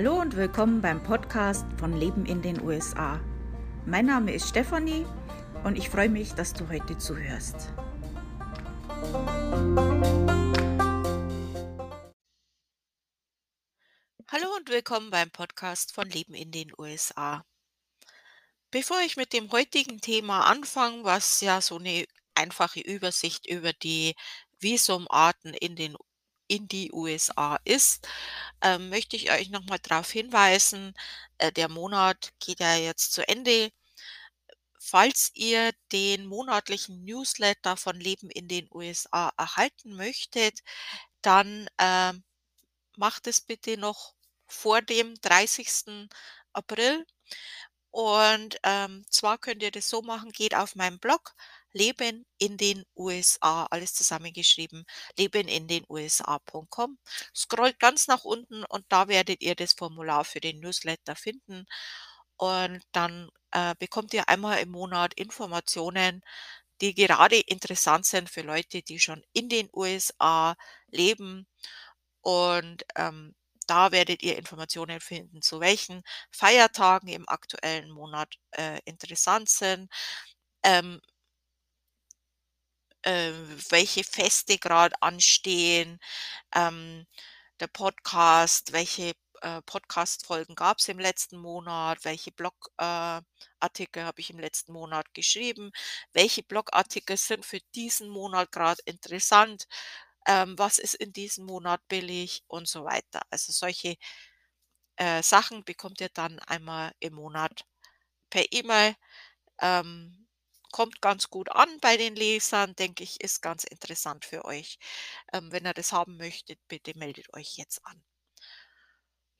Hallo und willkommen beim Podcast von Leben in den USA. Mein Name ist Stefanie und ich freue mich, dass du heute zuhörst. Hallo und willkommen beim Podcast von Leben in den USA. Bevor ich mit dem heutigen Thema anfange, was ja so eine einfache Übersicht über die Visumarten in den in die USA ist, ähm, möchte ich euch noch mal darauf hinweisen, äh, der Monat geht ja jetzt zu Ende. Falls ihr den monatlichen Newsletter von Leben in den USA erhalten möchtet, dann, ähm, macht es bitte noch vor dem 30. April. Und, ähm, zwar könnt ihr das so machen, geht auf meinen Blog Leben in den USA, alles zusammengeschrieben, leben in den USA.com. Scrollt ganz nach unten und da werdet ihr das Formular für den Newsletter finden. Und dann äh, bekommt ihr einmal im Monat Informationen, die gerade interessant sind für Leute, die schon in den USA leben. Und ähm, da werdet ihr Informationen finden, zu welchen Feiertagen im aktuellen Monat äh, interessant sind. Ähm, äh, welche Feste gerade anstehen, ähm, der Podcast, welche äh, Podcast-Folgen gab es im letzten Monat, welche Blogartikel äh, habe ich im letzten Monat geschrieben, welche Blogartikel sind für diesen Monat gerade interessant, ähm, was ist in diesem Monat billig und so weiter. Also solche äh, Sachen bekommt ihr dann einmal im Monat per E-Mail. Ähm, kommt ganz gut an bei den Lesern, denke ich, ist ganz interessant für euch. Ähm, wenn ihr das haben möchtet, bitte meldet euch jetzt an.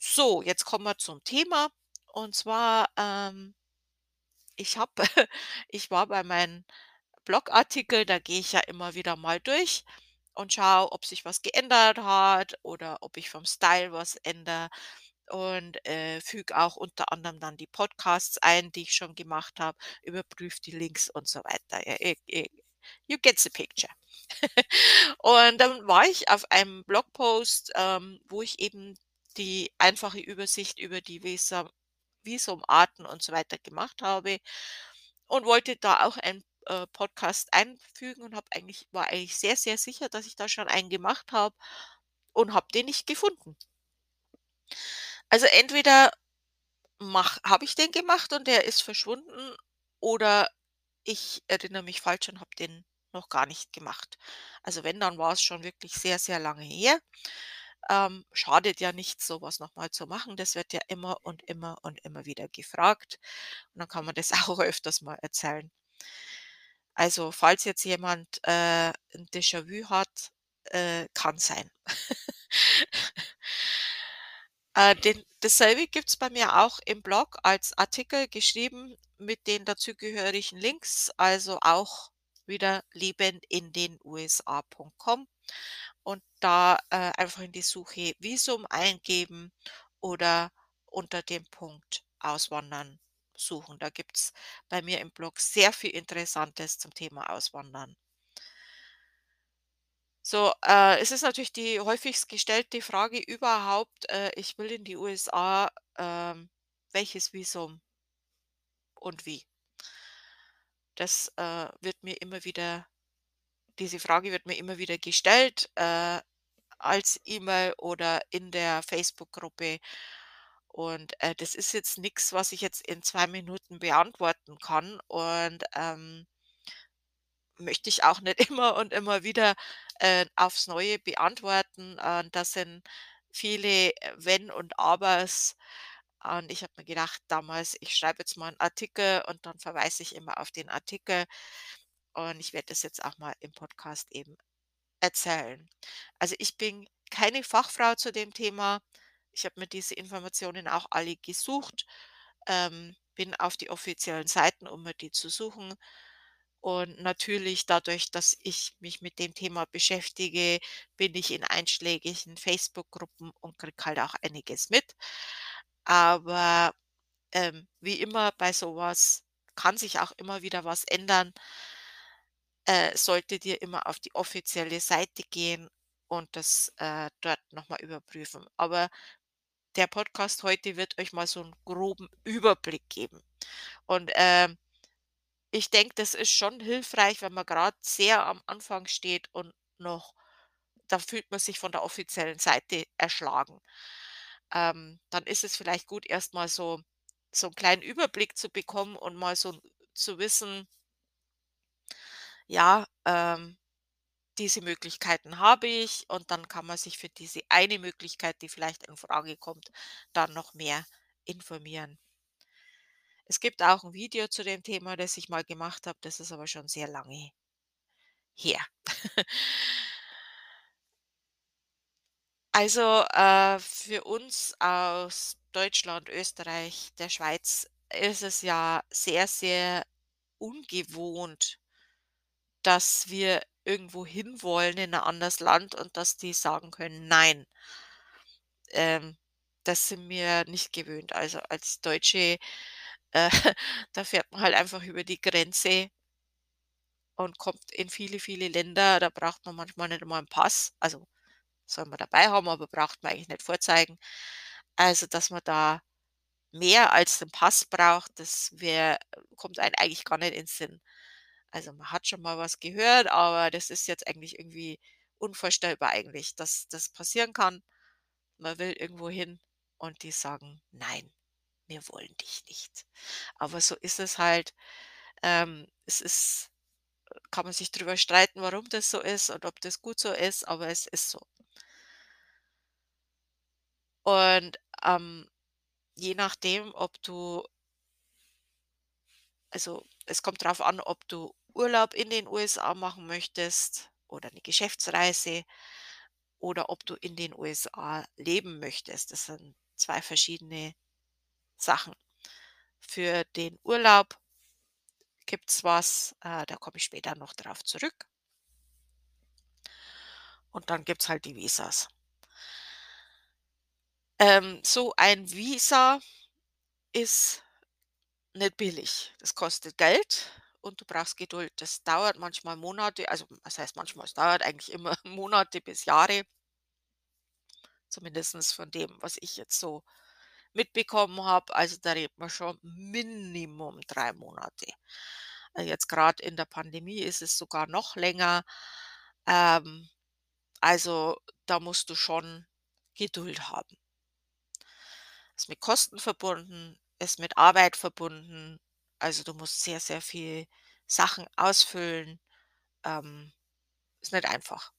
So, jetzt kommen wir zum Thema. Und zwar, ähm, ich habe, ich war bei meinen Blogartikel, da gehe ich ja immer wieder mal durch und schaue, ob sich was geändert hat oder ob ich vom Style was ändere und äh, füge auch unter anderem dann die Podcasts ein, die ich schon gemacht habe, überprüfe die Links und so weiter. Ja, you get the picture. und dann war ich auf einem Blogpost, ähm, wo ich eben die einfache Übersicht über die Visum, Visumarten und so weiter gemacht habe und wollte da auch einen äh, Podcast einfügen und habe eigentlich war eigentlich sehr sehr sicher, dass ich da schon einen gemacht habe und habe den nicht gefunden. Also entweder habe ich den gemacht und der ist verschwunden oder ich erinnere mich falsch und habe den noch gar nicht gemacht. Also wenn, dann war es schon wirklich sehr, sehr lange her. Ähm, schadet ja nicht, sowas nochmal zu machen. Das wird ja immer und immer und immer wieder gefragt. Und dann kann man das auch öfters mal erzählen. Also falls jetzt jemand äh, ein Déjà-vu hat, äh, kann sein. Äh, den dasselbe gibt's bei mir auch im Blog als Artikel geschrieben mit den dazugehörigen Links, also auch wieder leben in den USA.com und da äh, einfach in die Suche Visum eingeben oder unter dem Punkt Auswandern suchen. Da gibt's bei mir im Blog sehr viel Interessantes zum Thema Auswandern. So, äh, es ist natürlich die häufigst gestellte Frage überhaupt, äh, ich will in die USA, ähm, welches Visum und wie? Das, äh, wird mir immer wieder diese Frage wird mir immer wieder gestellt, äh, als E-Mail oder in der Facebook-Gruppe. Und, äh, das ist jetzt nichts, was ich jetzt in 2 Minuten beantworten kann und, ähm möchte ich auch nicht immer und immer wieder, äh, aufs Neue beantworten. Äh, das sind viele äh, Wenn und Abers. Und ich habe mir gedacht damals, ich schreibe jetzt mal einen Artikel und dann verweise ich immer auf den Artikel. Und ich werde das jetzt auch mal im Podcast eben erzählen. Also ich bin keine Fachfrau zu dem Thema. Ich habe mir diese Informationen auch alle gesucht, ähm, bin auf die offiziellen Seiten, um mir die zu suchen. Und natürlich dadurch, dass ich mich mit dem Thema beschäftige, bin ich in einschlägigen Facebook-Gruppen und kriege halt auch einiges mit. Aber ähm, wie immer bei sowas kann sich auch immer wieder was ändern. Äh, solltet ihr immer auf die offizielle Seite gehen und das äh, dort nochmal überprüfen. Aber der Podcast heute wird euch mal so 'n groben Überblick geben. Und, ähm, ich denke, das ist schon hilfreich, wenn man grad sehr am Anfang steht und noch da fühlt man sich von der offiziellen Seite erschlagen. Ähm, dann ist es vielleicht gut, erst mal so so 'n kleinen Überblick zu bekommen und mal so zu wissen ja, ähm, diese Möglichkeiten habe ich und dann kann man sich für diese eine Möglichkeit, die vielleicht in Frage kommt, dann noch mehr informieren. Es gibt auch 'n Video zu dem Thema, das ich mal gemacht habe, das ist aber schon sehr lange her. Also, äh, für uns aus Deutschland, Österreich, der Schweiz ist es ja sehr, sehr ungewohnt dass wir irgendwo hinwollen in 'n anderes Land und dass die sagen können: „Nein.“ Ähm, das sind wir nicht gewöhnt. Also, als Deutsche, äh, da fährt man halt einfach über die Grenze und kommt in viele, viele Länder. Da braucht man manchmal nicht einmal 'n Pass. Also, soll man dabei haben, aber braucht man eigentlich nicht vorzeigen. Also, dass man da mehr als den Pass braucht, das wäre kommt einem eigentlich gar nicht in Sinn. Also, man hat schon mal was gehört, aber das ist jetzt eigentlich irgendwie unvorstellbar eigentlich, dass das passieren kann. Man will irgendwo hin und die sagen: „Nein, wir wollen dich nicht.“ Aber so ist es halt. Ähm, es ist kann man sich drüber streiten, warum das so ist und ob das gut so ist, aber es ist so. Und, ähm, je nachdem, ob du also, es kommt drauf an, ob du Urlaub in den USA machen möchtest oder 'ne Geschäftsreise oder ob du in den USA leben möchtest. Das sind 2 verschiedene Sachen. Für den Urlaub gibt's was, äh, da komme ich später noch drauf zurück. Und dann gibt's halt die Visas. Ähm, so ein Visa ist nicht billig. Das kostet Geld und du brauchst Geduld. Das dauert manchmal Monate, also, was heißt manchmal, es dauert eigentlich immer Monate bis Jahre. Zumindestens von dem, was ich jetzt so mitbekommen habe. Also, da redet man schon Minimum 3 Monate. Äh, jetzt grad in der Pandemie ist es sogar noch länger. Ähm, also, da musst du schon Geduld haben. Ist mit Kosten verbunden, ist mit Arbeit verbunden. Also, du musst sehr, sehr viel Sachen ausfüllen. Ähm, ist nicht einfach.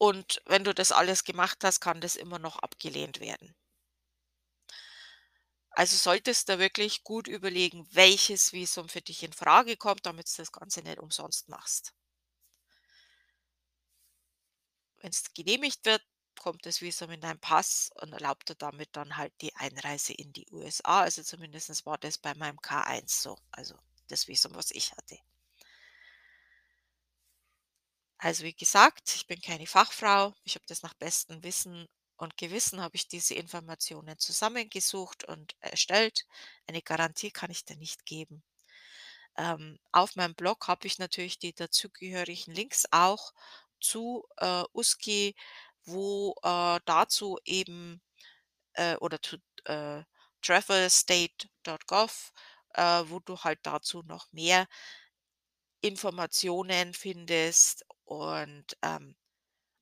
Und wenn du das alles gemacht hast, kann das immer noch abgelehnt werden. Also, solltest da wirklich gut überlegen, welches Visum für dich infrage kommt, damit's das Ganze nicht umsonst machst. Wenn's genehmigt wird, kommt das Visum in deinen Pass und erlaubt dir damit dann halt die Einreise in die USA. Also, zumindestens war das bei meinem K1 so, also das Visum, was ich hatte. Also, wie gesagt, ich bin keine Fachfrau. Ich habe das nach bestem Wissen und Gewissen habe ich diese Informationen zusammengesucht und erstellt. Eine Garantie kann ich dir nicht geben. Ähm, auf meinem Blog habe ich natürlich die dazugehörigen Links auch zu, äh, USCII, wo, äh, dazu eben äh, oder to äh, travelstate.gov, äh, wo du halt dazu noch mehr Informationen findest und, ähm,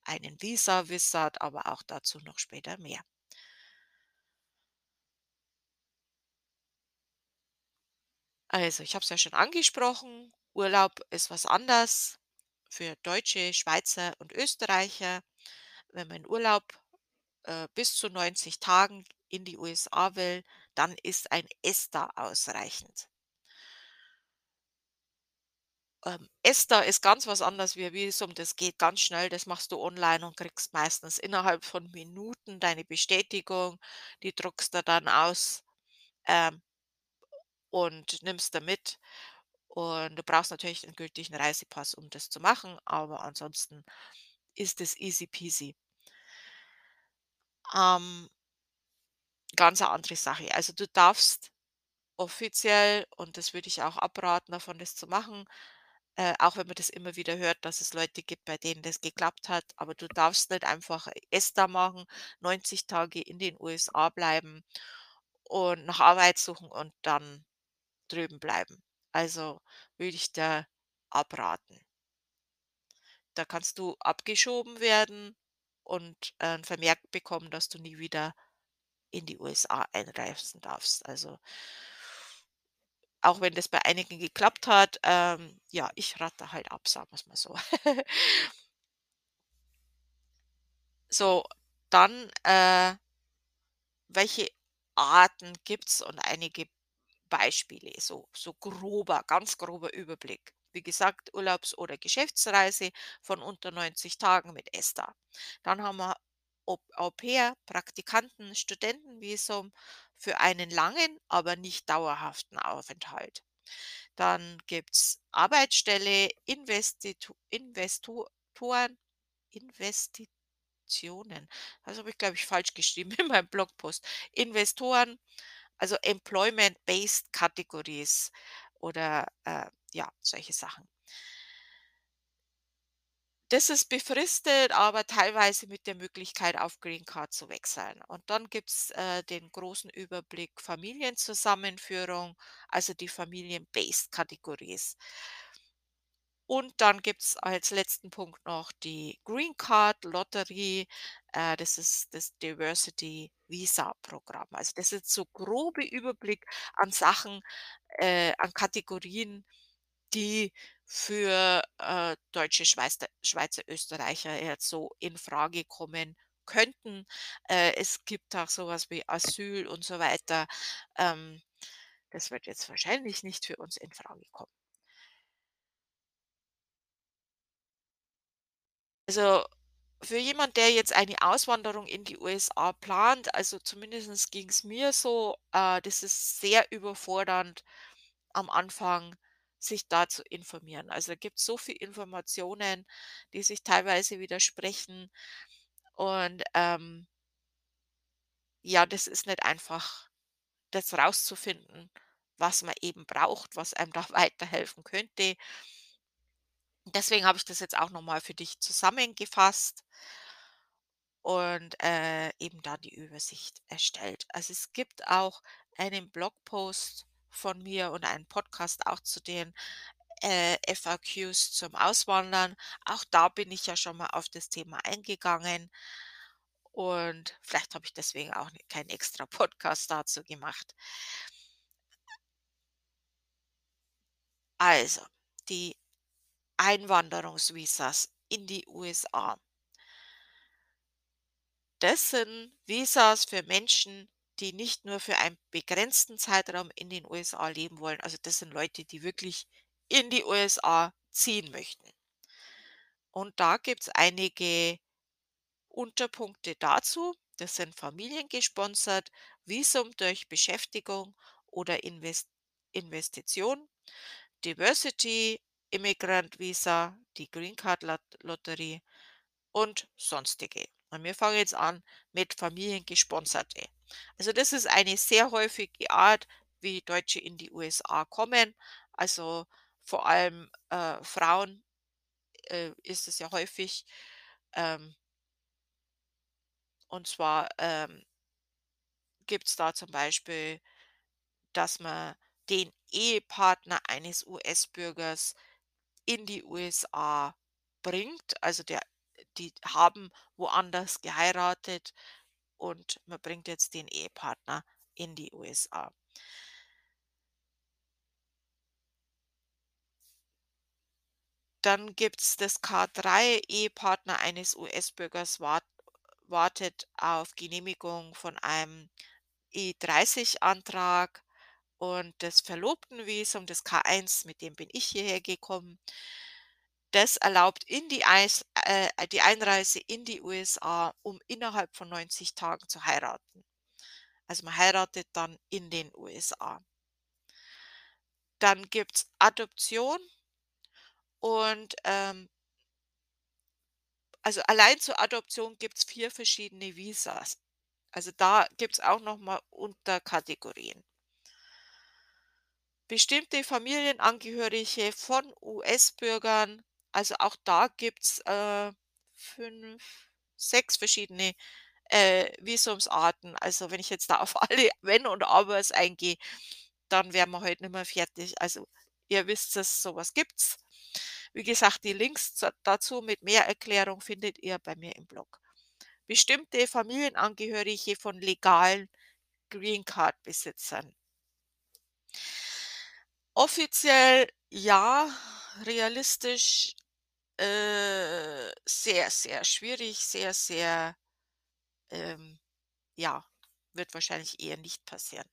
einen Visa Wizard, aber auch dazu noch später mehr. Also, ich habe es ja schon angesprochen, Urlaub ist was anders für Deutsche, Schweizer und Österreicher. Wenn man Urlaub, äh, bis zu 90 Tagen in die USA will, dann ist ein ESTA ausreichend. Ähm, ESTA ist ganz was anderes wie Visum, das geht ganz schnell, das machst du online und kriegst meistens innerhalb von Minuten deine Bestätigung. Die druckst du dann aus, ähm, und nimmst da mit. Und du brauchst natürlich 'n gültigen Reisepass, um das zu machen, aber ansonsten ist es easy peasy. Ähm ganz 'ne andere Sache. Also, du darfst offiziell und das würde ich auch abraten davon, das zu machen Äh, auch wenn man das immer wieder hört, dass es Leute gibt, bei denen das geklappt hat, aber du darfst nicht einfach ESTA machen, 90 Tage in den USA bleiben und nach Arbeit suchen und dann drüben bleiben. Also, würde ich dir abraten. Da kannst du abgeschoben werden und, äh, 'n Vermerk bekommen, dass du nie wieder in die USA einreisen darfst. Also auch wenn das bei einigen geklappt hat, ähm, ja, ich rate halt ab, sagen wir's mal so. So, dann, äh welche Arten gibt's und einige Beispiele, so so grober ganz grober Überblick. Wie gesagt, Urlaubs oder Geschäftsreise von unter 90 Tagen mit ESTA. Dann haben wir Au Au-pair, Praktikanten, Studentenvisum für einen langen, aber nicht dauerhaften Aufenthalt. Dann gibt's Arbeitsstelle, Investitu Investoren Investitionen. Das habe ich, glaube ich, falsch geschrieben in meinem Blogpost. Investoren, also Employment Based Categories oder, äh, ja, solche Sachen. Das ist befristet, aber teilweise mit der Möglichkeit, auf Green Card zu wechseln. Und dann gibt's, äh, den großen Überblick Familienzusammenführung, also die Familien-Based Categories. Und dann gibt's als letzten Punkt noch die Green Card Lottery. Äh, das ist das Diversity Visa Programm. Also, das ist so grobe Überblick an Sachen, äh, an Kategorien, die für, äh, Deutsche, Schweizer Schweizer, Österreicher jetzt so in Frage kommen könnten. Äh, es gibt auch so was wie Asyl und so weiter. Ähm, das wird jetzt wahrscheinlich nicht für uns in Frage kommen. Also, für jemand, der jetzt eine Auswanderung in die USA plant, also zumindest ging's mir so, äh, das ist sehr überfordernd am Anfang, sich da zu informieren. Also, da gibt's so viel Informationen, die sich teilweise widersprechen und, ähm ja, das ist nicht einfach, das rauszufinden, was man eben braucht, was einem da weiterhelfen könnte. Deswegen habe ich das jetzt auch noch mal für dich zusammengefasst und, äh, eben da die Übersicht erstellt. Also, es gibt auch einen Blogpost von mir und einen Podcast auch zu den, äh, FAQs zum Auswandern. Auch da bin ich ja schon mal auf das Thema eingegangen und vielleicht habe ich deswegen auch keinen extra Podcast dazu gemacht. Also, die Einwanderungsvisas in die USA. Das sind Visas für Menschen, die nicht nur für einen begrenzten Zeitraum in den USA leben wollen. Also, das sind Leute, die wirklich in die USA ziehen möchten. Und da gibt's einige Unterpunkte dazu. Das sind familiengesponsert, Visum durch Beschäftigung oder Inves Investition, Diversity, Immigrant Visa, die Green Card Lat Lottery und sonstige. Und wir fangen jetzt an mit familiengesponserte. Also, das ist eine sehr häufige Art, wie Deutsche in die USA kommen. Also, vor allem, äh, Frauen, äh, ist es ja häufig, ähm und zwar, ähm gibt's da zum Beispiel, dass man den Ehepartner eines US-Bürgers in die USA bringt. Also, der die haben woanders geheiratet und man bringt jetzt den Ehepartner in die USA. Dann gibt's das K3, Ehepartner eines US-Bürgers wart wartet auf Genehmigung von einem E30-Antrag und das Verlobtenvisum, das K1, mit dem bin ich hierher gekommen. Das erlaubt in die Eis äh, die Einreise in die USA, um innerhalb von 90 Tagen zu heiraten. Also, man heiratet dann in den USA. Dann gibt's Adoption und, ähm also, allein zur Adoption gibt's 4 verschiedene Visas. Also, da gibt's auch noch mal Unterkategorien. Bestimmte Familienangehörige von US-Bürgern, also auch da gibt's, äh, 5, 6 verschiedene, äh, Visumsarten. Also, wenn ich jetzt da auf alle Wenn und Abers eingehe, dann wären wir heute nicht mehr fertig. Also, ihr wisst es, so was gibt's. Wie gesagt, die Links dazu mit mehr Erklärung findet ihr bei mir im Blog. Bestimmte Familienangehörige von legalen Green-Card-Besitzern. Offiziell ja, realistisch, äh, sehr, sehr schwierig, sehr, sehr, ähm, ja, wird wahrscheinlich eher nicht passieren.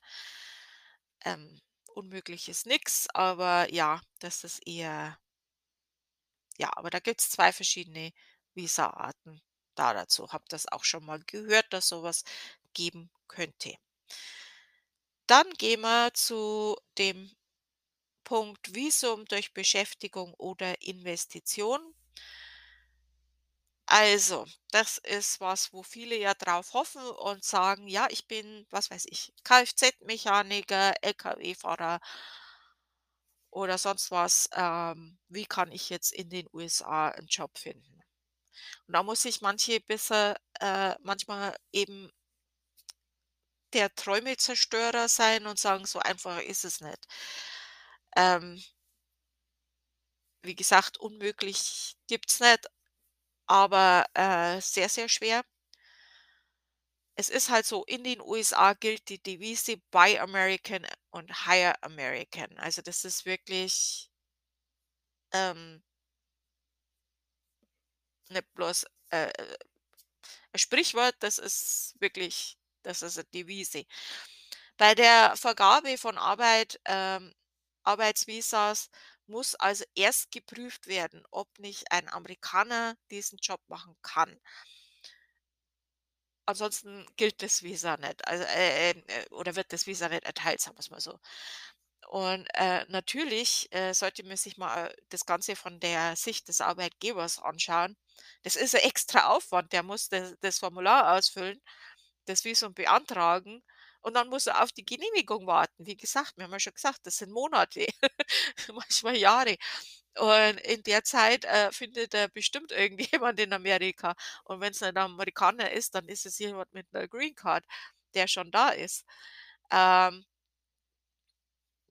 Ähm, unmöglich ist nix, aber ja, das ist eher ja, aber da gibt's 2 verschiedene Visa-Arten da dazu. Habe das auch schon mal gehört, dass so was geben könnte. Dann gehen wir zu dem Punkt Visum durch Beschäftigung oder Investition. Also, das ist was, wo viele ja drauf hoffen und sagen: „Ja, ich bin, was weiß ich, Kfz-Mechaniker, Lkw-Fahrer“ oder sonst was. Ähm, wie kann ich jetzt in den USA 'n Job finden? Und da muss sich manche besser äh, manchmal eben der Träumezerstörer sein und sagen: „So einfach ist es nicht.“ Ähm wie gesagt, unmöglich gibt's nicht, aber, äh, sehr, sehr schwer. Es ist halt so, in den USA gilt die Devise „Buy American und Hire American“. Also, das ist wirklich ähm nicht bloß, äh, äh, 'n Sprichwort, das ist wirklich das ist 'ne Devise. Bei der Vergabe von Arbeit ähm, Arbeitsvisas muss also erst geprüft werden, ob nicht ein Amerikaner diesen Job machen kann. Ansonsten gilt das Visa nicht, also, äh, ähm, äh, oder wird das Visa nicht erteilt, sagen wir's mal so. Und, äh, natürlich, äh, sollte man sich mal das Ganze von der Sicht des Arbeitgebers anschauen. Das ist 'n extra Aufwand, der muss das das Formular ausfüllen, das Visum beantragen und dann muss er auf die Genehmigung warten. Wie gesagt, wir haben ja schon gesagt, das sind Monate, manchmal Jahre. Und in der Zeit, äh, findet er bestimmt irgendjemand in Amerika. Und wenn's nicht 'n Amerikaner ist, dann ist es jemand mit 'ner Green Card, der schon da ist. Ähm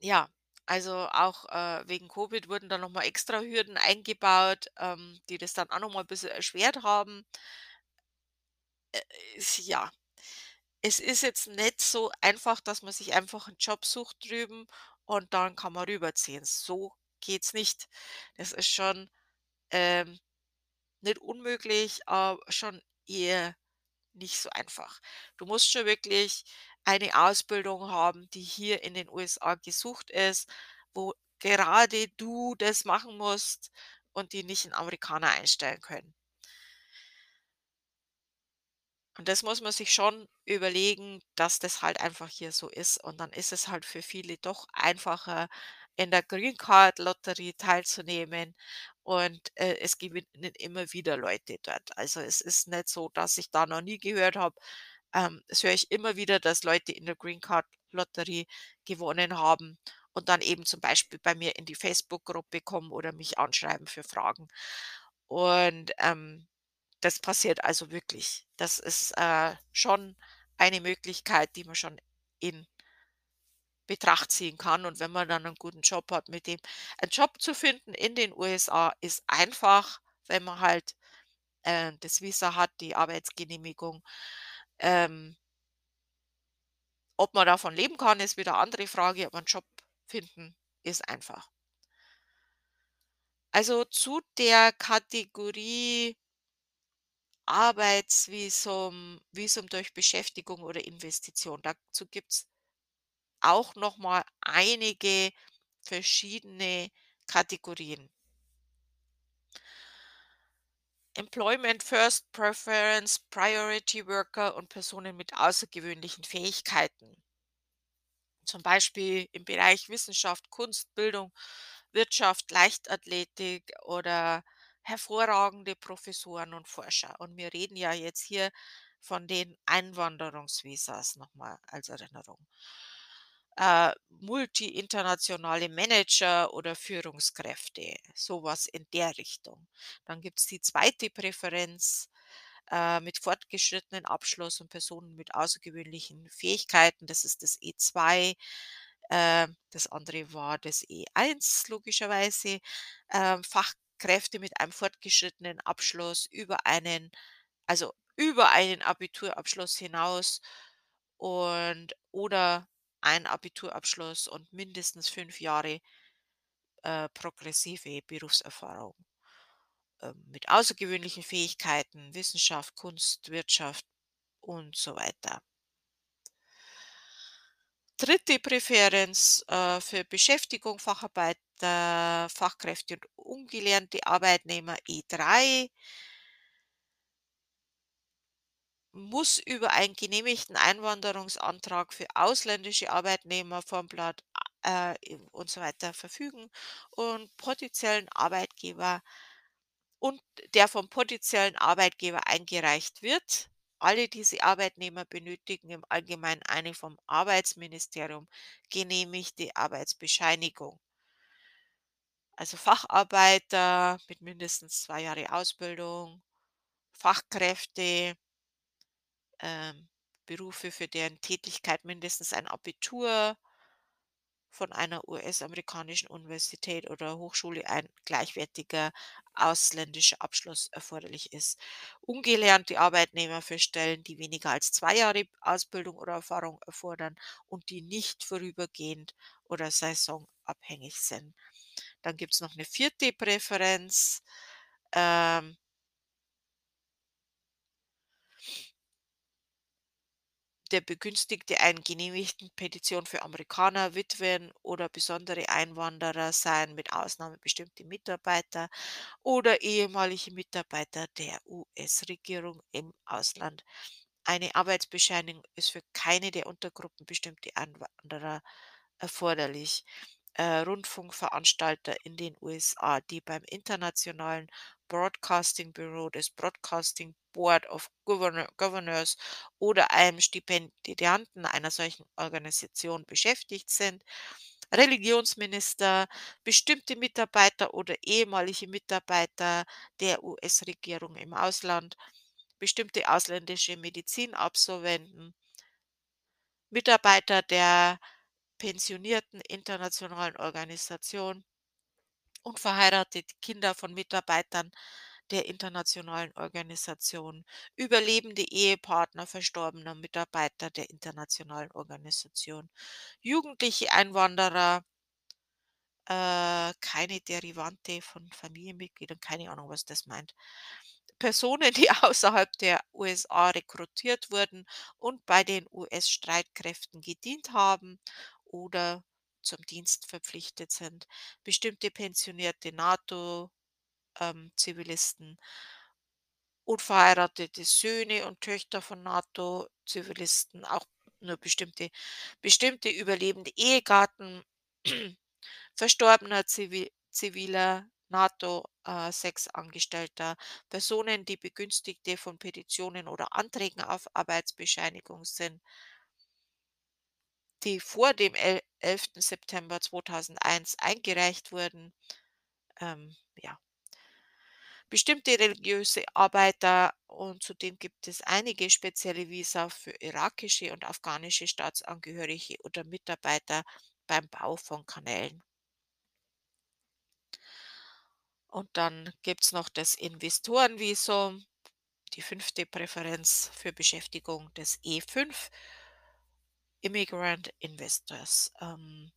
ja, also auch, äh, wegen Covid wurden da noch mal extra Hürden eingebaut, ähm, die das dann auch noch mal 'n bisschen erschwert haben. Äh, ja. Es ist jetzt nicht so einfach, dass man sich einfach 'n Job sucht drüben und dann kann man rüberziehen. So geht's nicht. Das ist schon, ähm, nicht unmöglich, aber schon eher nicht so einfach. Du musst schon wirklich eine Ausbildung haben, die hier in den USA gesucht ist, wo gerade du das machen musst und die nicht 'n Amerikaner einstellen können. Und das muss man sich schon überlegen, dass das halt einfach hier so ist. Und dann ist es halt für viele doch einfacher, in der Green Card Lotterie teilzunehmen und, äh, es gewinnen immer wieder Leute dort. Also, es ist nicht so, dass ich da noch nie gehört habe ähm, das höre ich immer wieder, dass Leute in der Green Card Lotterie gewonnen haben und dann eben zum Beispiel bei mir in die Facebook-Gruppe kommen oder mich anschreiben für Fragen. Und, ähm, das passiert also wirklich. Das ist, äh, schon eine Möglichkeit, die man schon in Betracht ziehen kann. Und wenn man dann 'nen guten Job hat mit dem ein Job zu finden in den USA ist einfach, wenn man halt, äh, das Visa hat, die Arbeitsgenehmigung. Ähm ob man davon leben kann, ist wieder andere Frage, aber 'n Job finden ist einfach. Also, zu der Kategorie Arbeitsvisum, Visum durch Beschäftigung oder Investition. Dazu gibt's auch noch mal einige verschiedene Kategorien. Employment First Preference, Priority Worker und Personen mit außergewöhnlichen Fähigkeiten. Zum Beispiel im Bereich Wissenschaft, Kunst, Bildung, Wirtschaft, Leichtathletik oder hervorragende Professoren und Forscher. Und wir reden ja jetzt hier von den Einwanderungsvisas noch mal als Erinnerung. äh, multi-internationale Manager oder Führungskräfte, sowas in der Richtung. Dann gibt's die zweite Präferenz, äh, mit fortgeschrittenen Abschluss und Personen mit außergewöhnlichen Fähigkeiten. Das ist das E2. Äh, das andere war das E1 logischerweise. Ähm, Fachkräfte mit einem fortgeschrittenen Abschluss über einen also über einen Abiturabschluss hinaus und oder ein Abiturabschluss und mindestens 5 Jahre, äh, progressive Berufserfahrung, ähm, mit außergewöhnlichen Fähigkeiten, Wissenschaft, Kunst, Wirtschaft und so weiter. Dritte Präferenz, äh, für Beschäftigung, Facharbeiter, Fachkräfte und ungelernte Arbeitnehmer E3 muss über einen genehmigten Einwanderungsantrag für ausländische Arbeitnehmer vom Blatt äh, und so weiter verfügen und potenziellen Arbeitgeber und der vom potenziellen Arbeitgeber eingereicht wird. Alle diese Arbeitnehmer benötigen im Allgemeinen eine vom Arbeitsministerium genehmigte Arbeitsbescheinigung. Also Facharbeiter mit mindestens 2 Jahre Ausbildung, Fachkräfte ähm, Berufe, für deren Tätigkeit mindestens ein Abitur von einer US-amerikanischen Universität oder Hochschule ein gleichwertiger ausländischer Abschluss erforderlich ist. Ungelernte Arbeitnehmer für Stellen, die weniger als zwei Jahre Ausbildung oder Erfahrung erfordern und die nicht vorübergehend oder saisonabhängig sind. Dann gibt es noch eine vierte Präferenz. Ähm, der Begünstigte einen genehmigten Petition für Amerikaner, Witwen oder besondere Einwanderer sein, mit Ausnahme bestimmte Mitarbeiter oder ehemalige Mitarbeiter der US-Regierung im Ausland. Eine Arbeitsbescheinigung ist für keine der Untergruppen bestimmte Einwanderer erforderlich. Äh, Rundfunkveranstalter in den USA, die beim internationalen Broadcasting Bureau des Broadcasting Board of Governor Governors oder einem Stipendiaten einer solchen Organisation beschäftigt sind, Religionsminister, bestimmte Mitarbeiter oder ehemalige Mitarbeiter der US-Regierung im Ausland, bestimmte ausländische Medizinabsolventen, Mitarbeiter der pensionierten internationalen Organisation und verheiratete Kinder von Mitarbeitern der internationalen Organisation, überlebende Ehepartner verstorbener Mitarbeiter der internationalen Organisation, jugendliche Einwanderer, äh, keine Derivante von Familienmitgliedern, keine Ahnung, was das meint. Personen, die außerhalb der USA rekrutiert wurden und bei den US-Streitkräften gedient haben oder zum Dienst verpflichtet sind, bestimmte pensionierte NATO ähm, unverheiratete Söhne und Töchter von NATO-Zivilisten, auch nur bestimmte bestimmte überlebende Ehegatten verstorbener Zivi ziviler NATO, äh, Personen, die Begünstigte von Petitionen oder Anträgen auf Arbeitsbescheinigung sind die vor dem el 11. September 2001 eingereicht wurden. Ähm, ja. Bestimmte religiöse Arbeiter und zudem gibt es einige spezielle Visa für irakische und afghanische Staatsangehörige oder Mitarbeiter beim Bau von Kanälen. Und dann gibt es noch das Investorenvisum, die fünfte Präferenz für Beschäftigung, das E5, Immigrant Investors. Ähm,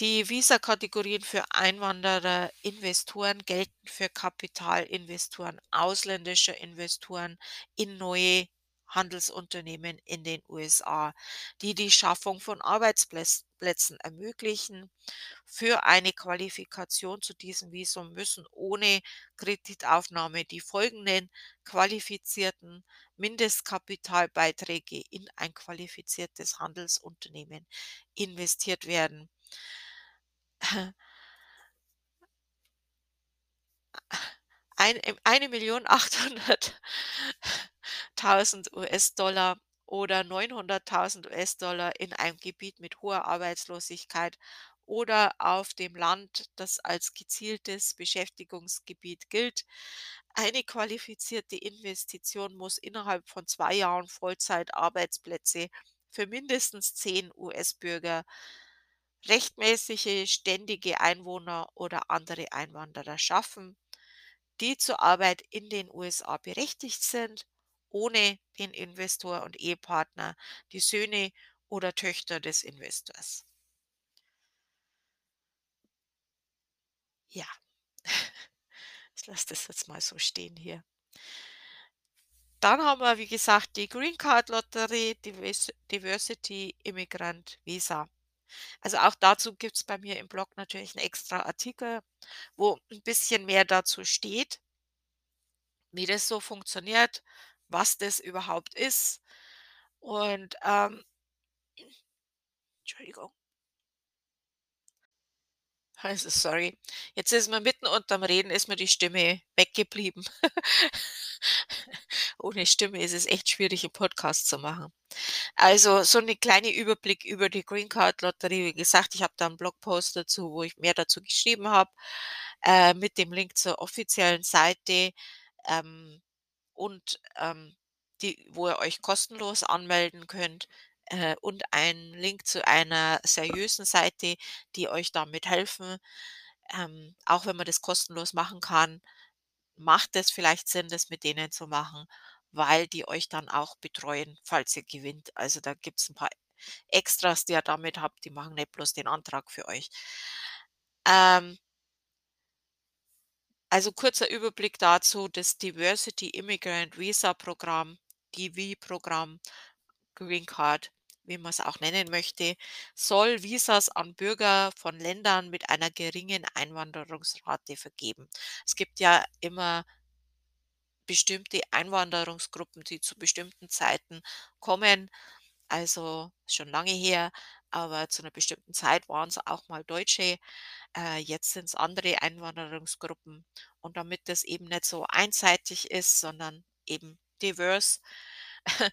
die Visa-Kategorien für Einwanderer, Investoren gelten für Kapitalinvestoren ausländischer Investoren in neue Handelsunternehmen in den USA, die die Schaffung von Arbeitsplätzen ermöglichen. Für eine Qualifikation zu diesem Visum müssen ohne Kreditaufnahme die folgenden qualifizierten Mindestkapitalbeiträge in ein qualifiziertes Handelsunternehmen investiert werden. Ein, 1.800.000 US-Dollar oder 900.000 US-Dollar in einem Gebiet mit hoher Arbeitslosigkeit oder auf dem Land, das als gezieltes Beschäftigungsgebiet gilt. Eine qualifizierte Investition muss innerhalb von zwei Jahren Vollzeitarbeitsplätze für mindestens 10 US-Bürger, rechtmäßige ständige Einwohner oder andere Einwanderer schaffen, die zur Arbeit in den USA berechtigt sind, ohne den Investor und Ehepartner, die Söhne oder Töchter des Investors. Ja, ich lasse das jetzt mal so stehen hier. Dann haben wir, wie gesagt, die Green Card Lotterie, Divers Diversity Immigrant Visa. Also auch dazu gibt es bei mir im Blog natürlich einen extra Artikel, wo ein bisschen mehr dazu steht, wie das so funktioniert, was das überhaupt ist. Und ähm, Entschuldigung. Also sorry. Jetzt ist mir mitten unterm Reden ist mir die Stimme weggeblieben. Ohne Stimme ist es echt schwierig, 'n Podcast zu machen. Also, so 'ne kleine Überblick über die Green Card Lotterie. Wie gesagt, ich habe da 'n Blogpost dazu, wo ich mehr dazu geschrieben habe, äh, mit dem Link zur offiziellen Seite, ähm, und, ähm, die wo ihr euch kostenlos anmelden könnt, äh, und ein Link zu einer seriösen Seite, die euch damit helfen. Ähm, auch wenn man das kostenlos machen kann, macht es vielleicht Sinn, das mit denen zu machen, weil die euch dann auch betreuen, falls ihr gewinnt. Also, da gibt's 'n paar Extras, die ihr damit habt. Die machen nicht bloß den Antrag für euch. Ähm also, kurzer Überblick dazu, das Diversity Immigrant Visa Programm, DV-Programm, Green Card, wie man's auch nennen möchte, soll Visas an Bürger von Ländern mit einer geringen Einwanderungsrate vergeben. Es gibt ja immer bestimmte Einwanderungsgruppen, die zu bestimmten Zeiten kommen. Also, schon lange her, aber zu 'ner bestimmten Zeit waren's auch mal Deutsche, äh, jetzt sind's andere Einwanderungsgruppen. Und damit das eben nicht so einseitig ist, sondern eben diverse,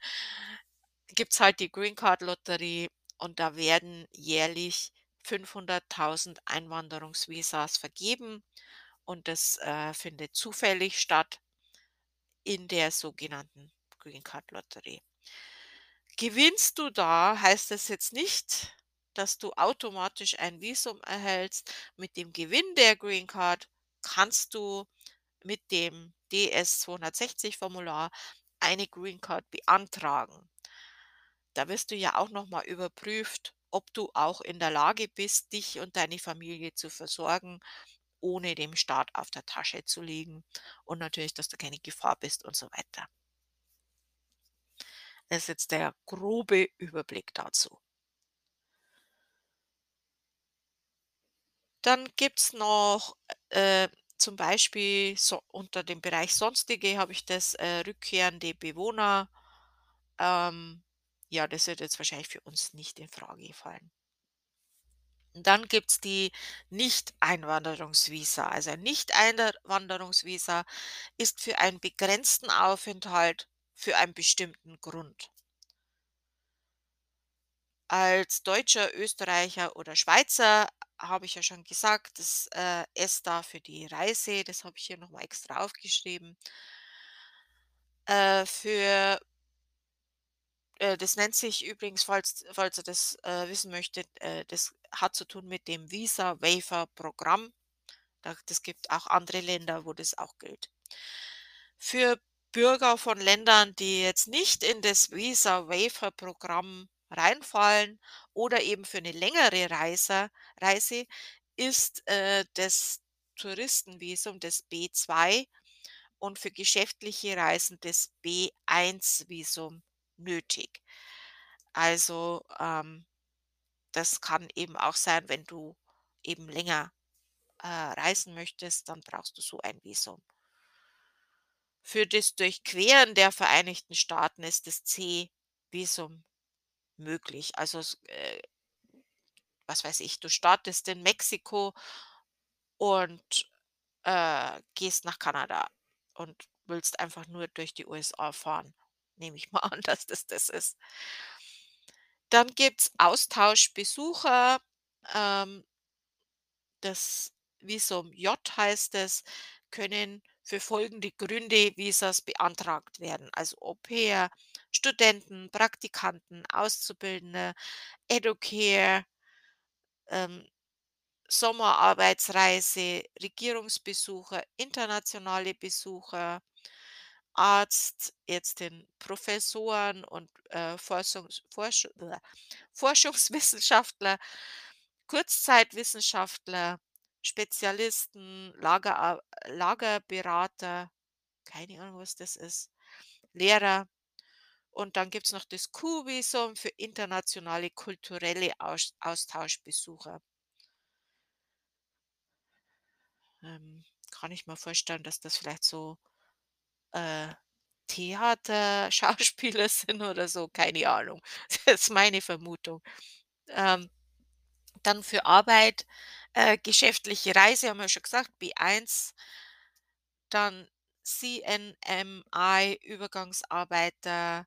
gibt's halt die Green Card Lotterie und da werden jährlich 500.000 Einwanderungsvisas vergeben und das, äh, findet zufällig statt in der sogenannten Green Card Lotterie. Gewinnst du da, heißt das jetzt nicht, dass du automatisch ein Visum erhältst. Mit dem Gewinn der Green Card kannst du mit dem DS-260 Formular eine Green Card beantragen. Da wirst du ja auch noch mal überprüft, ob du auch in der Lage bist, dich und deine Familie zu versorgen, ohne dem Staat auf der Tasche zu liegen und natürlich, dass du keine Gefahr bist und so weiter. Das ist jetzt der grobe Überblick dazu. Dann gibt's noch, äh, zum Beispiel so unter dem Bereich Sonstige habe ich das, äh, rückkehrende Bewohner. Ähm, ja, das wird jetzt wahrscheinlich für uns nicht in Frage fallen. Dann gibt's die Nicht-Einwanderungsvisa. Also ein Nicht-Einwanderungsvisa ist für einen begrenzten Aufenthalt für einen bestimmten Grund. Als Deutscher, Österreicher oder Schweizer habe ich ja schon gesagt, das, äh, S da für die Reise, das habe ich hier noch mal extra aufgeschrieben. Äh, für äh, das nennt sich übrigens, falls falls ihr das, äh, wissen möchtet, äh, das hat zu tun mit dem Visa Waiver Programm. Da das gibt auch andere Länder, wo das auch gilt. Für Bürger von Ländern, die jetzt nicht in das Visa Waiver Programm reinfallen oder eben für 'ne längere Reise Reise ist, äh, das Touristenvisum, das B2 und für geschäftliche Reisen das B1 Visum nötig. Also, ähm, das kann eben auch sein, wenn du eben länger, äh, reisen möchtest, dann brauchst du so ein Visum. Für das Durchqueren der Vereinigten Staaten ist das C-Visum möglich. Also, äh, was weiß ich, du startest in Mexiko und, äh, gehst nach Kanada und willst einfach nur durch die USA fahren. Nehme ich mal an, dass das das ist. Dann gibt's Austauschbesucher, ähm das Visum J heißt es, können für folgende Gründe Visas beantragt werden, also Au-pair, Studenten, Praktikanten, Auszubildende, Educare, ähm, Sommerarbeitsreise, Regierungsbesucher, internationale Besucher, Arzt, Ärztin, Professoren und, äh, Forschungs Forsch Forschungswissenschaftler, Kurzzeitwissenschaftler, Spezialisten, Lagerar Lagerberater, keine Ahnung, was das ist, Lehrer. Und dann gibt's noch das Q-Visum für internationale kulturelle Aus Austauschbesucher. Ähm, kann ich mir vorstellen, dass das vielleicht so, äh, Theater Schauspieler sind oder so, keine Ahnung. Das ist meine Vermutung. Ähm, dann für Arbeit, äh, geschäftliche Reise, haben wir schon gesagt, B1. Dann CNMI, Übergangsarbeiter,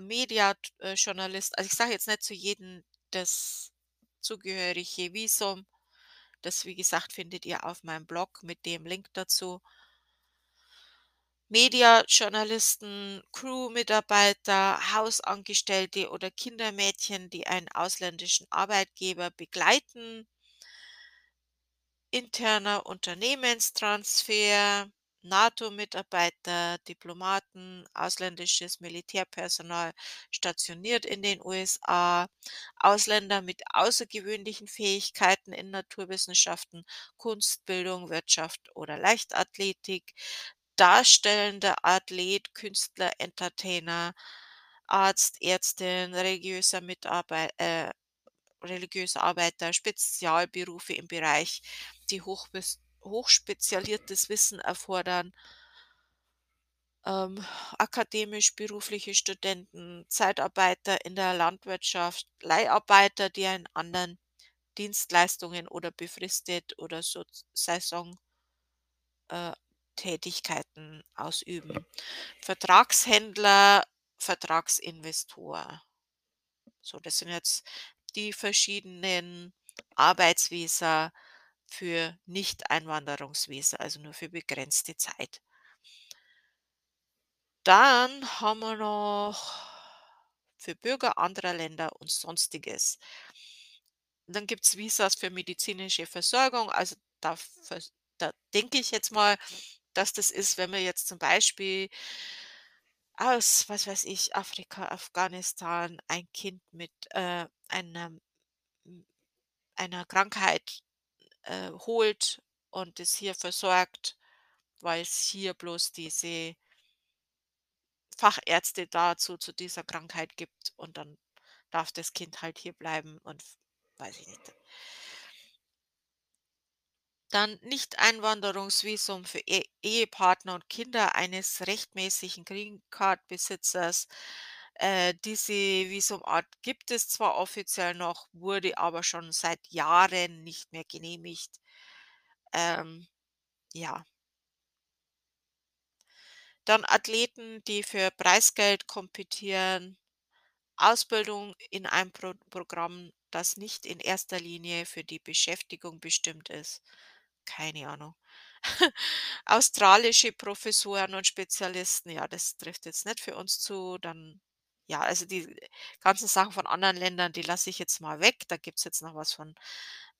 Media t äh, Journalist. Also, ich sage jetzt nicht zu jedem das zugehörige Visum. Das, wie gesagt, findet ihr auf meinem Blog mit dem Link dazu. Mediajournalisten, Crew-Mitarbeiter, Hausangestellte oder Kindermädchen, die einen ausländischen Arbeitgeber begleiten. Interner Unternehmenstransfer, NATO-Mitarbeiter, Diplomaten, ausländisches Militärpersonal stationiert in den USA, Ausländer mit außergewöhnlichen Fähigkeiten in Naturwissenschaften, Kunst, Bildung, Wirtschaft oder Leichtathletik, darstellender Athlet, Künstler, Entertainer, Arzt, Ärztin, religiöser Mitarbei äh, religiöser Arbeiter, Spezialberufe im Bereich, die hochbes hochspezialisiertes Wissen erfordern. Ähm, akademisch-berufliche Studenten, Zeitarbeiter in der Landwirtschaft, Leiharbeiter, die einen anderen Dienstleistungen oder befristet oder so Saison äh, Tätigkeiten ausüben. Vertragshändler, Vertragsinvestor. So, das sind jetzt die verschiedenen Arbeitsvisa für Nicht-Einwanderungsvisa, also nur für begrenzte Zeit. Dann haben wir noch für Bürger anderer Länder und Sonstiges. Dann gibt's Visas für medizinische Versorgung, also da da denke ich jetzt mal, dass das ist, wenn wir jetzt zum Beispiel aus, was weiß ich, Afrika, Afghanistan ein Kind mit, äh, einem hm, einer Krankheit, äh, holt und es hier versorgt, weil's hier bloß diese Fachärzte dazu zu dieser Krankheit gibt und dann darf das Kind halt hier bleiben und weiß ich nicht. Dann Nicht-Einwanderungsvisum für E Ehepartner und Kinder eines rechtmäßigen Green-Card-Besitzers. Äh, diese Visumart gibt es zwar offiziell noch, wurde aber schon seit Jahren nicht mehr genehmigt. Ähm, ja. Dann Athleten, die für Preisgeld kompetieren, Ausbildung in einem Pro Programm, das nicht in erster Linie für die Beschäftigung bestimmt ist. Keine Ahnung. Australische Professoren und Spezialisten, ja, das trifft jetzt nicht für uns zu. Dann ja, also die ganzen Sachen von anderen Ländern, die lasse ich jetzt mal weg. Da gibt's jetzt noch was von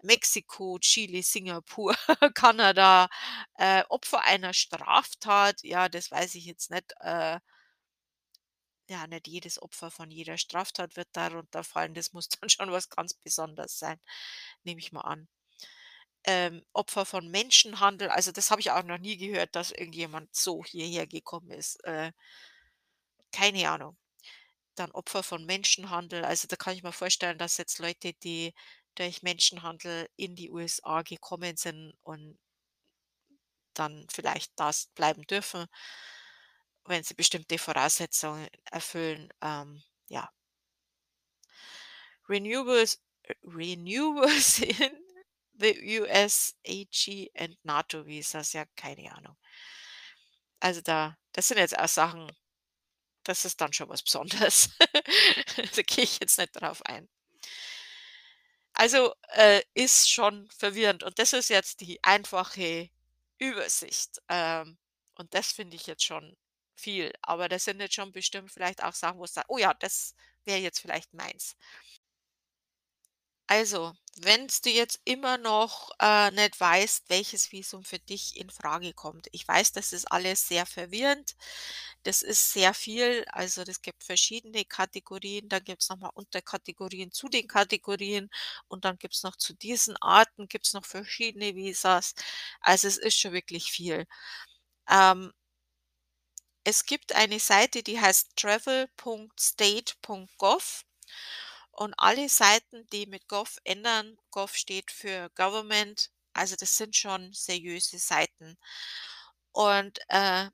Mexiko, Chile, Singapur, Kanada. Äh, Opfer einer Straftat, ja, das weiß ich jetzt nicht, äh ja, nicht jedes Opfer von jeder Straftat wird darunter fallen. Das muss dann schon was ganz Besonderes sein, nehme ich mal an. Ähm, Opfer von Menschenhandel, also das habe ich auch noch nie gehört, dass irgendjemand so hierher gekommen ist. Äh keine Ahnung. Dann Opfer von Menschenhandel, also da kann ich mir vorstellen, dass jetzt Leute, die durch Menschenhandel in die USA gekommen sind und dann vielleicht das bleiben dürfen wenn sie bestimmte Voraussetzungen erfüllen, ähm, ja. Renewables äh, Renewables in the US, AG and NATO Visas, ja, keine Ahnung. Also da das sind jetzt auch Sachen Das ist dann schon was Besonderes. Da gehe ich jetzt nicht drauf ein. Also, äh, ist schon verwirrend und das ist jetzt die einfache Übersicht. Ähm, und das finde ich jetzt schon viel. Aber das sind jetzt schon bestimmt vielleicht auch Sachen, wo ich sage: „Oh ja, das wäre jetzt vielleicht meins.“ Also, wenn's du jetzt immer noch, äh, nicht weißt, welches Visum für dich in Frage kommt. Ich weiß, das ist alles sehr verwirrend. Das ist sehr viel. Also, das gibt verschiedene Kategorien, dann gibt's noch mal Unterkategorien zu den Kategorien und dann gibt's noch zu diesen Arten gibt's noch verschiedene Visas. Also, es ist schon wirklich viel. Ähm es gibt eine Seite, die heißt travel.state.gov und alle Seiten, die mit Gov ändern Gov steht für Government, also das sind schon seriöse Seiten. Und, äh,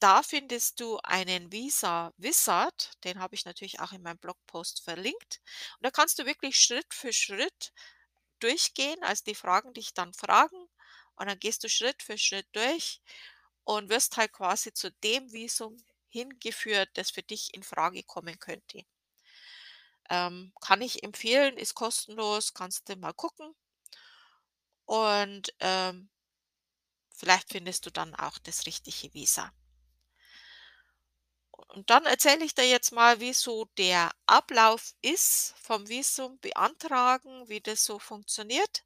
da findest du einen Visa Wizard, den habe ich natürlich auch in meinem Blogpost verlinkt. Und da kannst du wirklich Schritt für Schritt durchgehen. Also, die fragen dich dann Fragen und dann gehst du Schritt für Schritt durch und wirst halt quasi zu dem Visum hingeführt, das für dich in Frage kommen könnte. Ähm, kann ich empfehlen, ist kostenlos, kannst du mal gucken. Und, ähm vielleicht findest du dann auch das richtige Visa. Und dann erzähle ich dir jetzt mal, wie so der Ablauf ist vom Visum beantragen, wie das so funktioniert.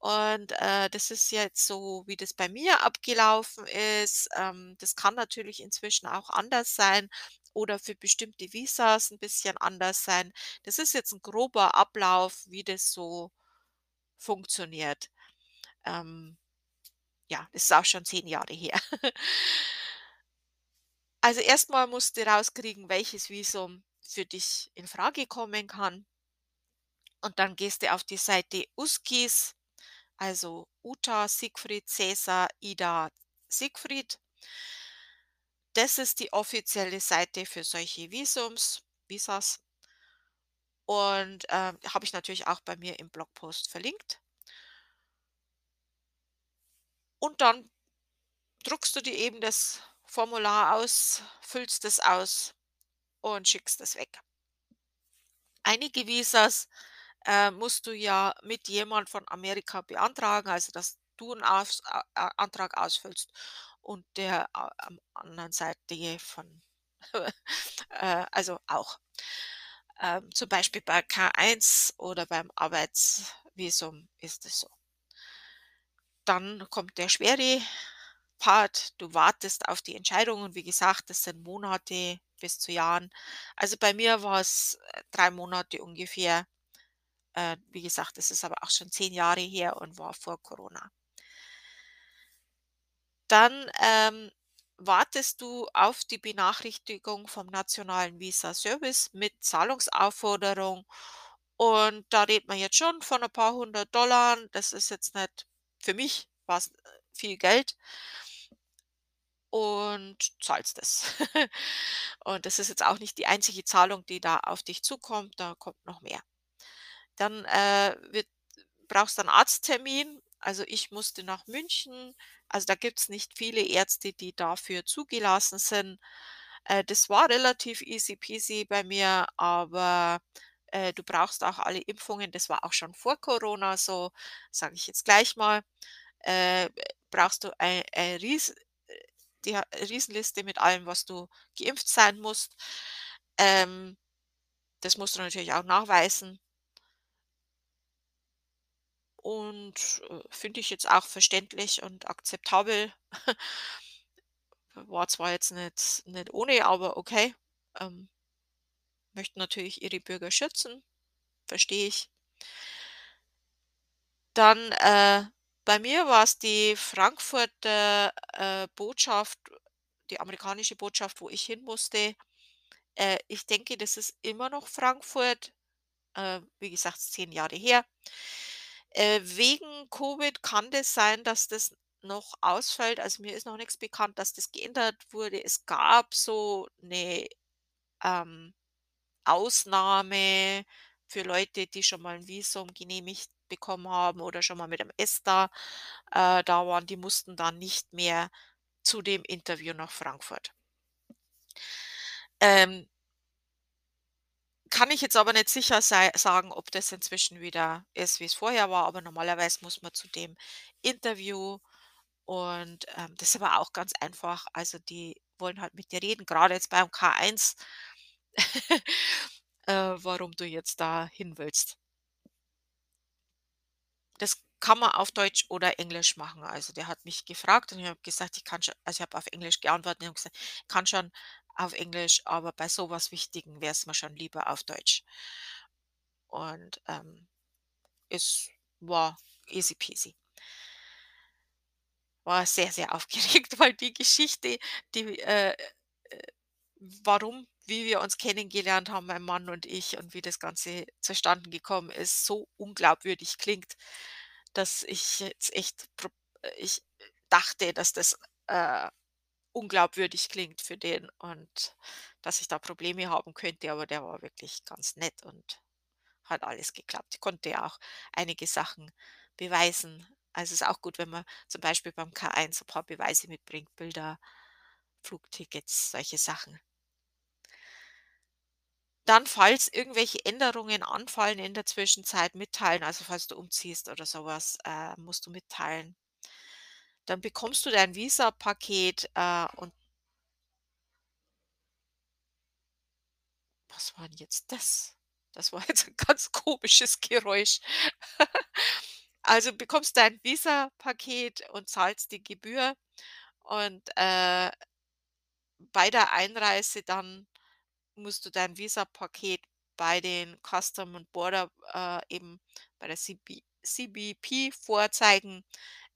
Und, äh, das ist jetzt so, wie das bei mir abgelaufen ist. Ähm, das kann natürlich inzwischen auch anders sein oder für bestimmte Visas 'n bisschen anders sein. Das ist jetzt 'n grober Ablauf, wie das so funktioniert. Ähm, ja, das ist auch schon 10 Jahre her. Also, erst mal musst du rauskriegen, welches Visum für dich in Frage kommen kann. Und dann gehst du auf die Seite USCIS, also Uta, Siegfried, Cäsar, Ida, Siegfried. Das ist die offizielle Seite für solche Visums Visas. Und, ähm, habe ich natürlich auch bei mir im Blogpost verlinkt. Und dann druckst du dir eben das Formular aus, füllst es aus und schickst es weg. Einige Visas, äh, musst du ja mit jemand von Amerika beantragen, also dass du 'n Aus A Antrag ausfüllst und der am anderen Seite von äh, also auch. Ähm, zum Beispiel bei K1 oder beim Arbeitsvisum ist es so. Dann kommt der schwere Part. Du wartest auf die Entscheidung und wie gesagt, das sind Monate bis zu Jahren. Also, bei mir war's, äh, 3 Monate ungefähr. Äh, wie gesagt, das ist aber auch schon 10 Jahre her und war vor Corona. Dann, ähm, wartest du auf die Benachrichtigung vom nationalen Visa-Service mit Zahlungsaufforderung und da redet man jetzt schon von ein paar 100 $. Das ist jetzt nicht für mich war's, äh, viel Geld und zahlst es. Und das ist jetzt auch nicht die einzige Zahlung, die da auf dich zukommt, da kommt noch mehr. Dann, äh, wird brauchst du 'n Arzttermin. Also, ich musste nach München. Also, da gibt's nicht viele Ärzte, die dafür zugelassen sind. Äh, das war relativ easy peasy bei mir, aber, äh, du brauchst auch alle Impfungen. Das war auch schon vor Corona so, sage ich jetzt gleich mal. Äh, brauchst du ei ei Ries die ha Riesenliste mit allem, was du geimpft sein musst. Ähm, das musst du natürlich auch nachweisen. Und, äh, finde ich jetzt auch verständlich und akzeptabel. War zwar jetzt nicht nicht ohne, aber okay. Ähm möchten natürlich ihre Bürger schützen, verstehe ich. Dann, äh, bei mir war's die Frankfurter, äh, Botschaft, die amerikanische Botschaft, wo ich hin musste. Äh, ich denke, das ist immer noch Frankfurt. Äh, wie gesagt, 10 Jahre her. Äh, wegen Covid kann das sein, dass das noch ausfällt. Also, mir ist noch nix bekannt, dass das geändert wurde. Es gab so 'ne, ähm, Ausnahme für Leute, die schon mal 'n Visum genehmigt bekommen haben oder schon mal mit dem ESTA, äh, da waren. Die mussten dann nicht mehr zu dem Interview nach Frankfurt. Ähm kann ich jetzt aber nicht sicher sei sagen, ob das inzwischen wieder ist, wie es vorher war, aber normalerweise muss man zu dem Interview und, ähm, das ist aber auch ganz einfach. Also, die wollen halt mit dir reden, Gerade jetzt beim K1, äh, warum du jetzt da hin willst. Das kann man auf Deutsch oder Englisch machen. Also, der hat mich gefragt und ich habe gesagt, ich kann schon also, ich habe auf Englisch geantwortet und gesagt: „Ich kann schon auf Englisch, aber bei so was Wichtigem wäre es mir schon lieber auf Deutsch.“ Und, ähm, es war easy peasy. War sehr, sehr aufgeregt, weil die Geschichte, die, äh, äh, warum wie wir uns kennengelernt haben, mein Mann und ich, und wie das Ganze zustande gekommen ist, so unglaubwürdig klingt, dass ich jetzt echt äh, ich dachte, dass das, äh, unglaubwürdig klingt für den und dass ich da Probleme haben könnte, aber der war wirklich ganz nett und hat alles geklappt. Konnte ja auch einige Sachen beweisen. Also, ist auch gut, wenn man zum Beispiel beim K1 ein paar Beweise mitbringt, Bilder, Flugtickets, solche Sachen. Dann, falls irgendwelche Änderungen anfallen in der Zwischenzeit, mitteilen. Also, falls du umziehst oder sowas, äh, musst du mitteilen. Dann bekommst du dein Visapaket, äh, und Was war 'n jetzt das? Das war jetzt 'n ganz komisches Geräusch. Also, bekommst dein Visapaket und zahlst die Gebühr und, äh bei der Einreise dann musst du dein Visapaket bei den Custom and Border äh, eben bei der CB CBP vorzeigen.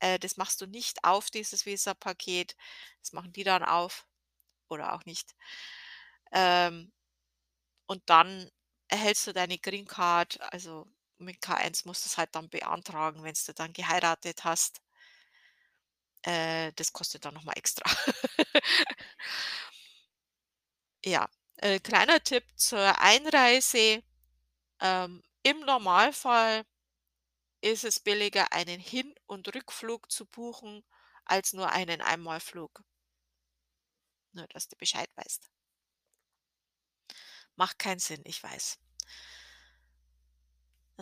Äh, das machst du nicht auf, dieses Visapaket. Das machen die dann auf oder auch nicht. Ähm, und dann erhältst du deine Green Card. Also, mit K1 musst du's halt dann beantragen, wenn's du dann geheiratet hast. Äh, das kostet dann noch mal extra. Ja, äh, kleiner Tipp zur Einreise. Ähm, im Normalfall ist es billiger, einen Hin und Rückflug zu buchen, als nur einen Einmalflug. Nur, dass du Bescheid weißt. Macht keinen Sinn, ich weiß.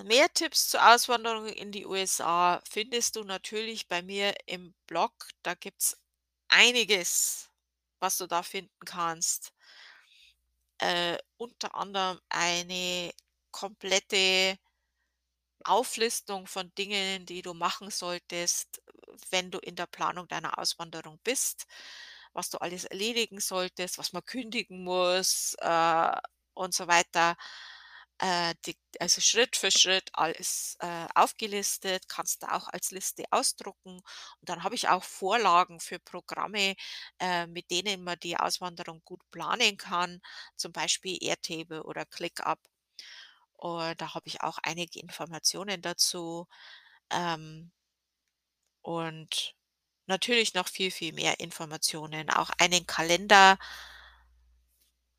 Mehr Tipps zur Auswanderung in die USA findest du natürlich bei mir im Blog. Da gibt's einiges, was du da finden kannst. Äh, unter anderem eine komplette Auflistung von Dingen, die du machen solltest, wenn du in der Planung deiner Auswanderung bist, was du alles erledigen solltest, was man kündigen muss, äh, und so weiter. Äh, die also Schritt für Schritt alles, äh, aufgelistet, kannst du auch als Liste ausdrucken. Und dann habe ich auch Vorlagen für Programme, äh, mit denen man die Auswanderung gut planen kann, zum Beispiel Airtable oder ClickUp. Und da habe ich auch einige Informationen dazu. Ähm und natürlich noch viel, viel mehr Informationen, auch einen Kalender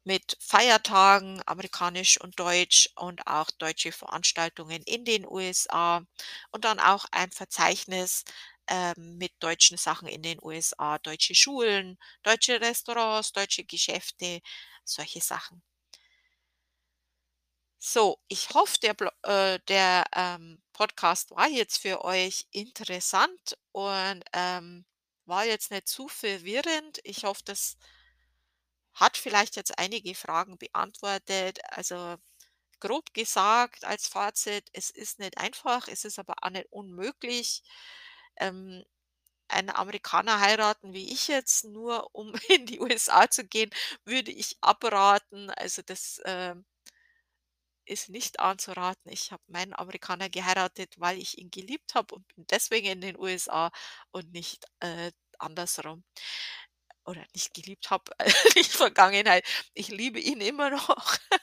mit Feiertagen, amerikanisch und deutsch und auch deutsche Veranstaltungen in den USA und dann auch ein Verzeichnis, ähm, mit deutschen Sachen in den USA, deutsche Schulen, deutsche Restaurants, deutsche Geschäfte, solche Sachen. So, ich hoffe, der äh, der, ähm, Podcast war jetzt für euch interessant und, ähm, war jetzt nicht zu verwirrend. Ich hoffe, das hat vielleicht jetzt einige Fragen beantwortet. Also, grob gesagt als Fazit, es ist nicht einfach, es ist aber auch nicht unmöglich. Ähm, einen Amerikaner heiraten wie ich jetzt, nur um in die USA zu gehen, würde ich abraten. Also, das, ähm ist nicht anzuraten. Ich habe meinen Amerikaner geheiratet, weil ich ihn geliebt habe und bin deswegen in den USA und nicht, äh, andersrum. Oder nicht geliebt habe, die Vergangenheit. Ich liebe ihn immer noch.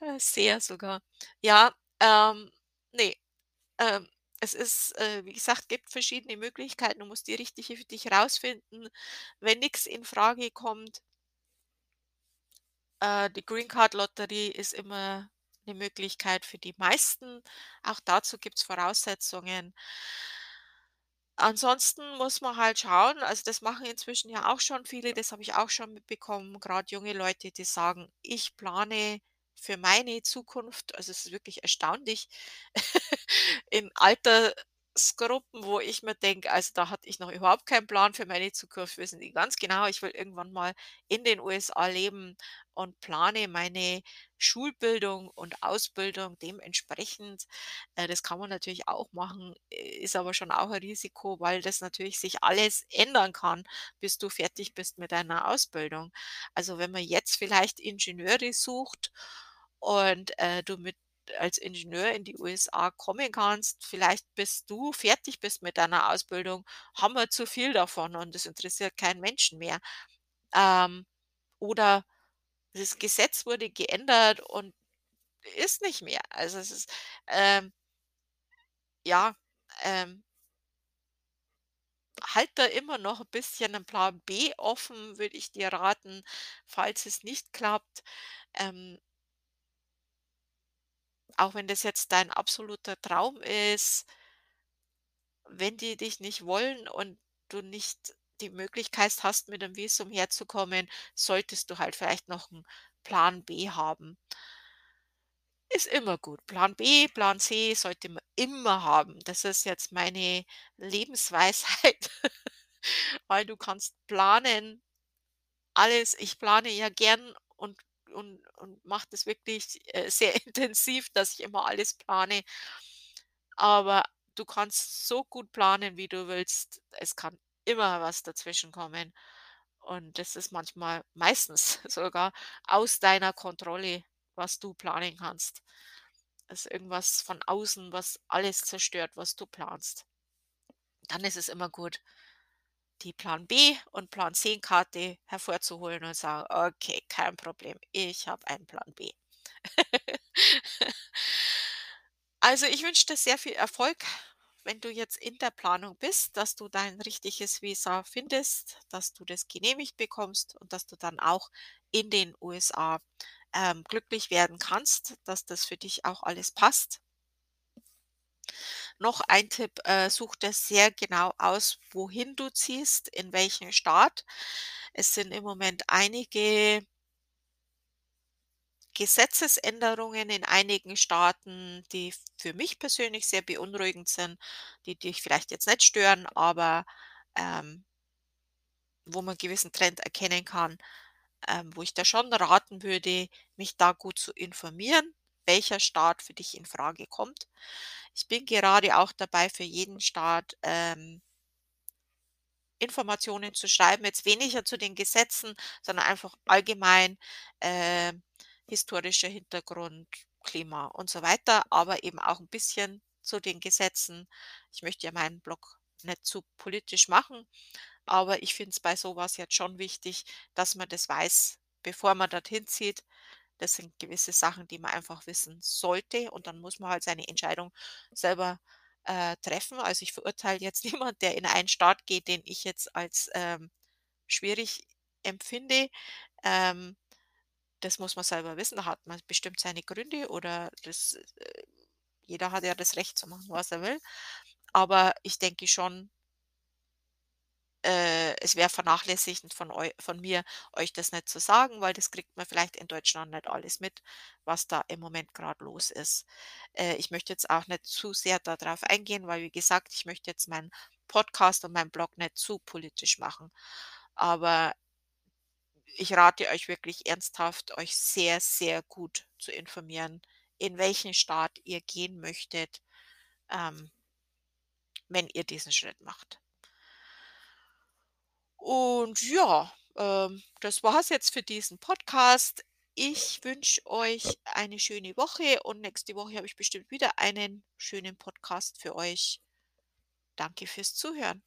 Äh, sehr sogar. Ja, ähm, ne, ähm, es ist, äh, wie gesagt, gibt verschiedene Möglichkeiten. Du musst die richtige für dich rausfinden. Wenn nix Frage kommt äh, die Green Card Lotterie ist immer 'ne Möglichkeit für die meisten. Auch dazu gibt's Voraussetzungen. Ansonsten muss man halt schauen, also das machen inzwischen ja auch schon viele, das habe ich auch schon mitbekommen, gerade junge Leute, die sagen: „Ich plane für meine Zukunft.“ Also, es ist wirklich erstaunlich in Altersgruppen, wo ich mir denke: „Also, da hatte ich noch überhaupt keinen Plan für meine Zukunft.“ Wissen die ganz genau, ich will irgendwann mal in den USA leben und plane meine Schulbildung und Ausbildung dementsprechend. Äh, das kann man natürlich auch machen, äh, ist aber schon auch ein Risiko, weil das natürlich sich alles ändern kann, bis du fertig bist mit deiner Ausbildung. Also, wenn man jetzt vielleicht Ingenieure sucht und, äh, du mit als Ingenieur in die USA kommen kannst, vielleicht bis du fertig bist mit deiner Ausbildung, haben wir zu viel davon und das interessiert keinen Menschen mehr. Ähm, oder das Gesetz wurde geändert und ist nicht mehr. Also, es ist, ähm ja, ähm halt da immer noch 'n bisschen 'n Plan B offen, würde ich dir raten, falls es nicht klappt. Ähm auch wenn das jetzt dein absoluter Traum ist wenn die dich nicht wollen und du nicht die Möglichkeit hast, mit dem Visum herzukommen, solltest du halt vielleicht noch 'n Plan B haben. Ist immer gut. Plan B, Plan C sollte man immer haben. Das ist jetzt meine Lebensweisheit, weil du kannst planen alles ich plane ja gern und und und mache das wirklich, äh, sehr intensiv, dass ich immer alles plane. Aber du kannst so gut planen, wie du willst. Es kann immer was dazwischenkommen. Und das ist manchmal meistens sogar aus deiner Kontrolle, was du planen kannst. ist irgendwas von außen, was alles zerstört, was du planst. Dann ist es immer gut, die Plan B und Plan C-Karte hervorzuholen und sagen: „Okay, kein Problem. Ich habe einen Plan B.“ Also, ich wünsche dir sehr viel Erfolg, wenn du jetzt in der Planung bist, dass du dein richtiges Visa findest, dass du das genehmigt bekommst und dass du dann auch in den USA, ähm, glücklich werden kannst, dass das für dich auch alles passt. Noch ein Tipp, äh, such dir sehr genau aus, wohin du ziehst, in welchen Staat. Es sind im Moment einige Gesetzesänderungen in einigen Staaten, die für mich persönlich sehr beunruhigend sind, die dich vielleicht jetzt nicht stören, aber, ähm wo man gewissen Trend erkennen kann, ähm, wo ich dir schon raten würde, mich da gut zu informieren, welcher Staat für dich infrage kommt. Ich bin gerade auch dabei, für jeden Staat, ähm Informationen zu schreiben, jetzt weniger zu den Gesetzen, sondern einfach allgemein, äh, historischer Hintergrund, Klima und so weiter, aber eben auch 'n bisschen zu den Gesetzen. Ich möchte ja meinen Blog nicht zu politisch machen, aber ich finde es bei so was jetzt schon wichtig, dass man das weiß, bevor man dorthin zieht. Das sind gewisse Sachen, die man einfach wissen sollte und dann muss man halt seine Entscheidung selber, äh, treffen. Also, ich verurteile jetzt niemand, der in einen Staat geht, den ich jetzt als, ähm, schwierig empfinde. Ähm, das muss man selber wissen. Da hat man bestimmt seine Gründe oder das äh, jeder hat ja das Recht zu machen, was er will. Aber ich denke schon äh, es wäre vernachlässigend von eu von mir, euch das nicht zu sagen, weil das kriegt man vielleicht in Deutschland nicht alles mit, was da im Moment grad los ist. Äh, ich möchte jetzt auch nicht zu sehr da drauf eingehen, weil wie gesagt, ich möchte jetzt meinen Podcast und meinen Blog nicht zu politisch machen. Aber ich rate euch wirklich ernsthaft, euch sehr, sehr gut zu informieren, in welchen Staat ihr gehen möchtet, ähm wenn ihr diesen Schritt macht. Und ja, ähm, das war's jetzt für diesen Podcast. Ich wünsche euch eine schöne Woche und nächste Woche habe ich bestimmt wieder einen schönen Podcast für euch. Danke fürs Zuhören.